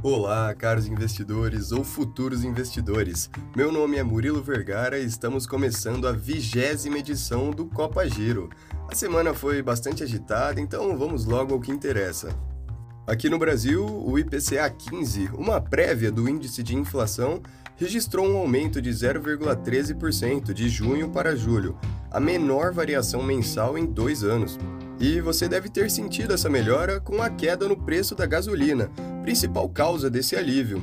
Olá, caros investidores ou futuros investidores. Meu nome é Murilo Vergara e estamos começando a vigésima edição do Copa Giro. A semana foi bastante agitada, então vamos logo ao que interessa. Aqui no Brasil, o IPCA 15, uma prévia do índice de inflação, registrou um aumento de 0,13% de junho para julho, a menor variação mensal em dois anos. E você deve ter sentido essa melhora com a queda no preço da gasolina, principal causa desse alívio.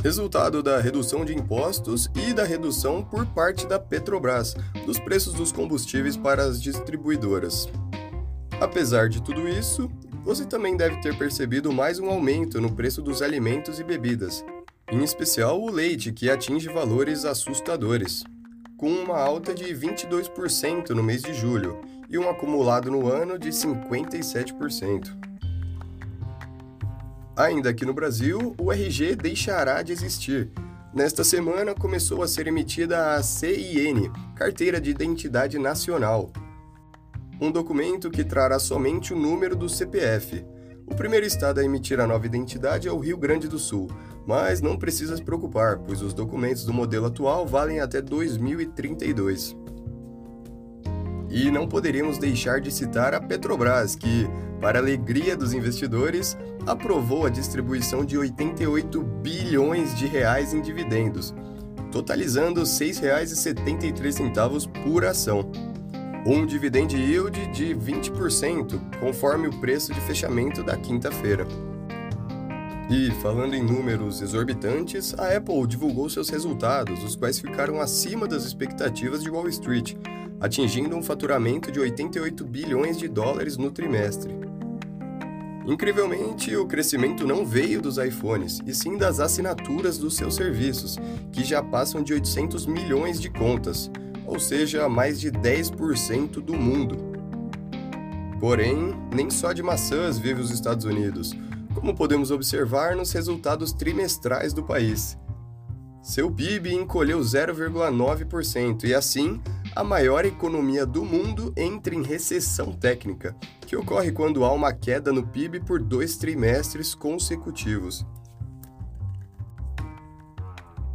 Resultado da redução de impostos e da redução por parte da Petrobras dos preços dos combustíveis para as distribuidoras. Apesar de tudo isso, você também deve ter percebido mais um aumento no preço dos alimentos e bebidas, em especial o leite, que atinge valores assustadores, com uma alta de 22% no mês de julho e um acumulado no ano de 57%. Ainda aqui no Brasil, o RG deixará de existir. Nesta semana começou a ser emitida a CIN, Carteira de Identidade Nacional, um documento que trará somente o número do CPF. O primeiro estado a emitir a nova identidade é o Rio Grande do Sul, mas não precisa se preocupar, pois os documentos do modelo atual valem até 2032. E não poderíamos deixar de citar a Petrobras, que, para alegria dos investidores, aprovou a distribuição de 88 bilhões de reais em dividendos, totalizando R$ 6,73 por ação. Um dividend yield de 20%, conforme o preço de fechamento da quinta-feira. E, falando em números exorbitantes, a Apple divulgou seus resultados, os quais ficaram acima das expectativas de Wall Street, atingindo um faturamento de 88 bilhões de dólares no trimestre. Incrivelmente, o crescimento não veio dos iPhones, e sim das assinaturas dos seus serviços, que já passam de 800 milhões de contas, ou seja, mais de 10% do mundo. Porém, nem só de maçãs vive os Estados Unidos, como podemos observar nos resultados trimestrais do país. Seu PIB encolheu 0,9% e, assim, a maior economia do mundo entra em recessão técnica, que ocorre quando há uma queda no PIB por dois trimestres consecutivos.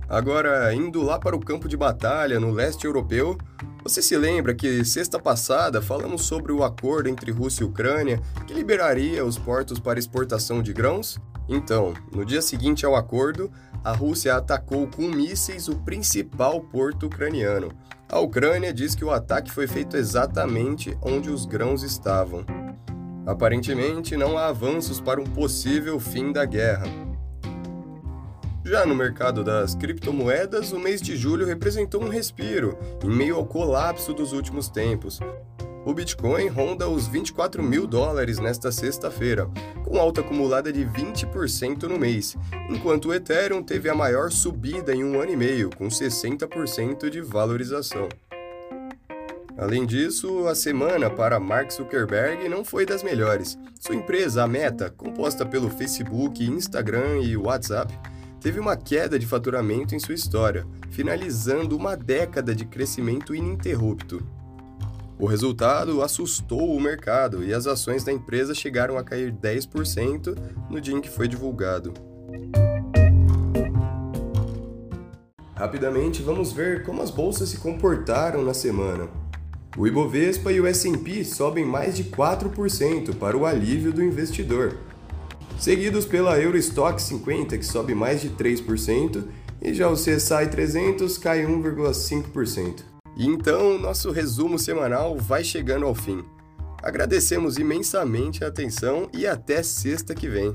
Agora, indo lá para o campo de batalha no leste europeu, você se lembra que sexta passada falamos sobre o acordo entre Rússia e Ucrânia que liberaria os portos para exportação de grãos? Então, no dia seguinte ao acordo, a Rússia atacou com mísseis o principal porto ucraniano, a Ucrânia diz que o ataque foi feito exatamente onde os grãos estavam. Aparentemente, não há avanços para um possível fim da guerra. Já no mercado das criptomoedas, o mês de julho representou um respiro, em meio ao colapso dos últimos tempos, o Bitcoin ronda os 24 mil dólares nesta sexta-feira, com alta acumulada de 20% no mês, enquanto o Ethereum teve a maior subida em um ano e meio, com 60% de valorização. Além disso, a semana para Mark Zuckerberg não foi das melhores. Sua empresa, a Meta, composta pelo Facebook, Instagram e WhatsApp, teve uma queda de faturamento em sua história, finalizando uma década de crescimento ininterrupto. O resultado assustou o mercado e as ações da empresa chegaram a cair 10% no dia em que foi divulgado. Rapidamente, vamos ver como as bolsas se comportaram na semana. O Ibovespa e o S&P sobem mais de 4% para o alívio do investidor, seguidos pela Eurostock 50, que sobe mais de 3%, e já o CSI 300 cai 1,5%. E então, nosso resumo semanal vai chegando ao fim. Agradecemos imensamente a atenção e até sexta que vem.